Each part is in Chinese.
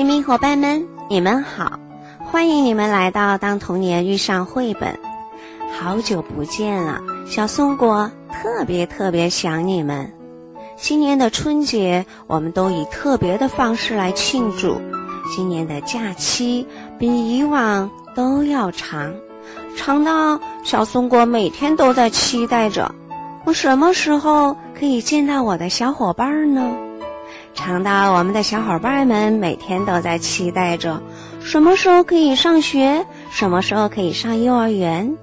亲密伙伴们，你们好，欢迎你们来到《当童年遇上绘本》。好久不见了，小松果特别特别想你们。今年的春节，我们都以特别的方式来庆祝。今年的假期比以往都要长，长到小松果每天都在期待着，我什么时候可以见到我的小伙伴呢？长到我们的小伙伴们每天都在期待着，什么时候可以上学，什么时候可以上幼儿园？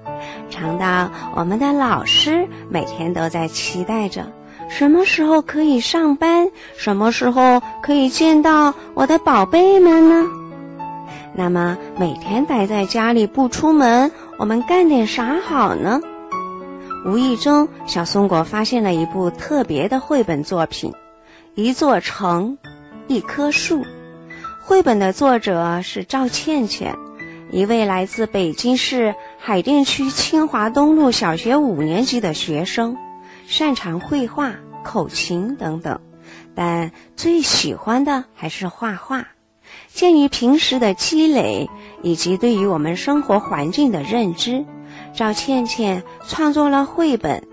长到我们的老师每天都在期待着。什么时候可以上班？什么时候可以见到我的宝贝们呢？那么每天待在家里不出门，我们干点啥好呢？无意中，小松果发现了一部特别的绘本作品《一座城，一棵树》。绘本的作者是赵倩倩，一位来自北京市海淀区清华东路小学五年级的学生。擅长绘画、口琴等等，但最喜欢的还是画画。鉴于平时的积累以及对于我们生活环境的认知，赵倩倩创作了绘本《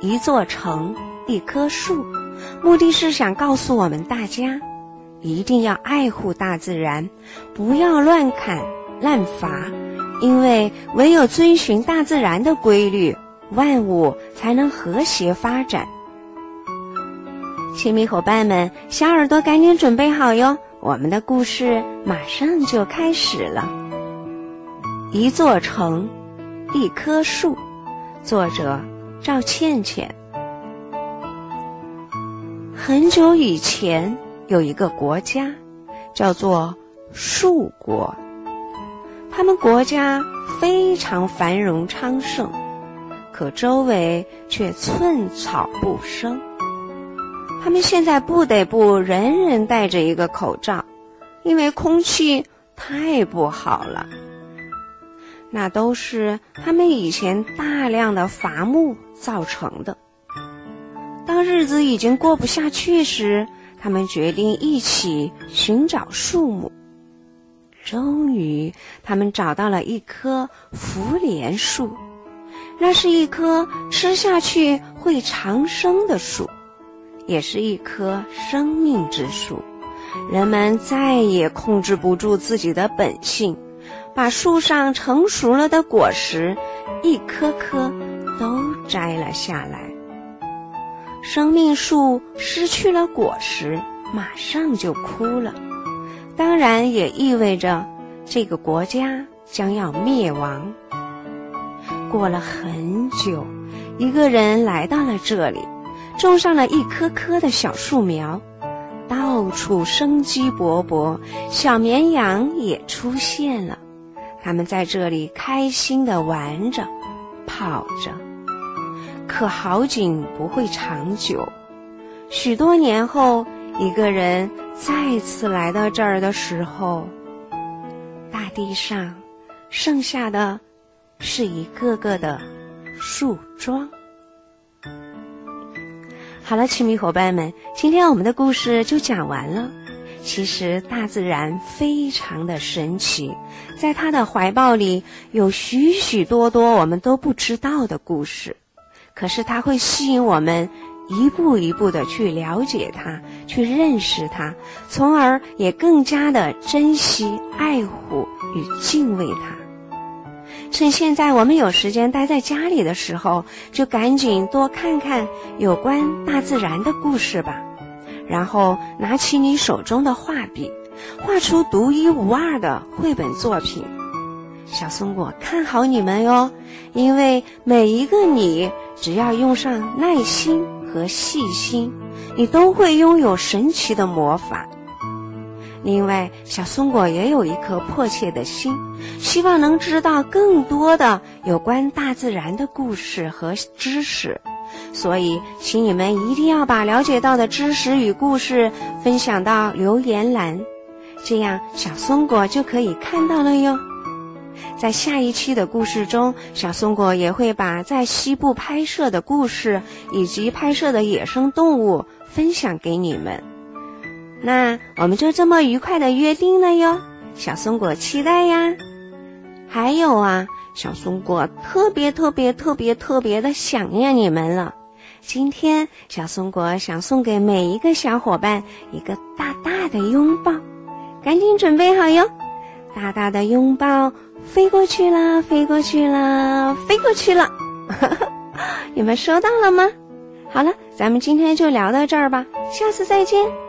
一座城，一棵树》，目的是想告诉我们大家，一定要爱护大自然，不要乱砍滥伐，因为唯有遵循大自然的规律。万物才能和谐发展。亲密伙伴们，小耳朵赶紧准备好哟！我们的故事马上就开始了。一座城，一棵树，作者赵倩倩。很久以前，有一个国家，叫做树国。他们国家非常繁荣昌盛。可周围却寸草不生。他们现在不得不人人戴着一个口罩，因为空气太不好了。那都是他们以前大量的伐木造成的。当日子已经过不下去时，他们决定一起寻找树木。终于，他们找到了一棵福莲树。那是一棵吃下去会长生的树，也是一棵生命之树。人们再也控制不住自己的本性，把树上成熟了的果实一颗颗都摘了下来。生命树失去了果实，马上就枯了，当然也意味着这个国家将要灭亡。过了很久，一个人来到了这里，种上了一棵棵的小树苗，到处生机勃勃，小绵羊也出现了。他们在这里开心地玩着，跑着。可好景不会长久，许多年后，一个人再次来到这儿的时候，大地上剩下的。是一个个的树桩。好了，亲密伙伴们，今天我们的故事就讲完了。其实大自然非常的神奇，在它的怀抱里有许许多多我们都不知道的故事。可是它会吸引我们一步一步的去了解它，去认识它，从而也更加的珍惜、爱护与敬畏它。趁现在我们有时间待在家里的时候，就赶紧多看看有关大自然的故事吧。然后拿起你手中的画笔，画出独一无二的绘本作品。小松果看好你们哟，因为每一个你，只要用上耐心和细心，你都会拥有神奇的魔法。另外，小松果也有一颗迫切的心，希望能知道更多的有关大自然的故事和知识，所以，请你们一定要把了解到的知识与故事分享到留言栏，这样小松果就可以看到了哟。在下一期的故事中，小松果也会把在西部拍摄的故事以及拍摄的野生动物分享给你们。那我们就这么愉快的约定了哟，小松果期待呀。还有啊，小松果特别特别特别特别的想念你们了。今天，小松果想送给每一个小伙伴一个大大的拥抱，赶紧准备好哟！大大的拥抱飞过去了，飞过去了，飞过去了，你们收到了吗？好了，咱们今天就聊到这儿吧，下次再见。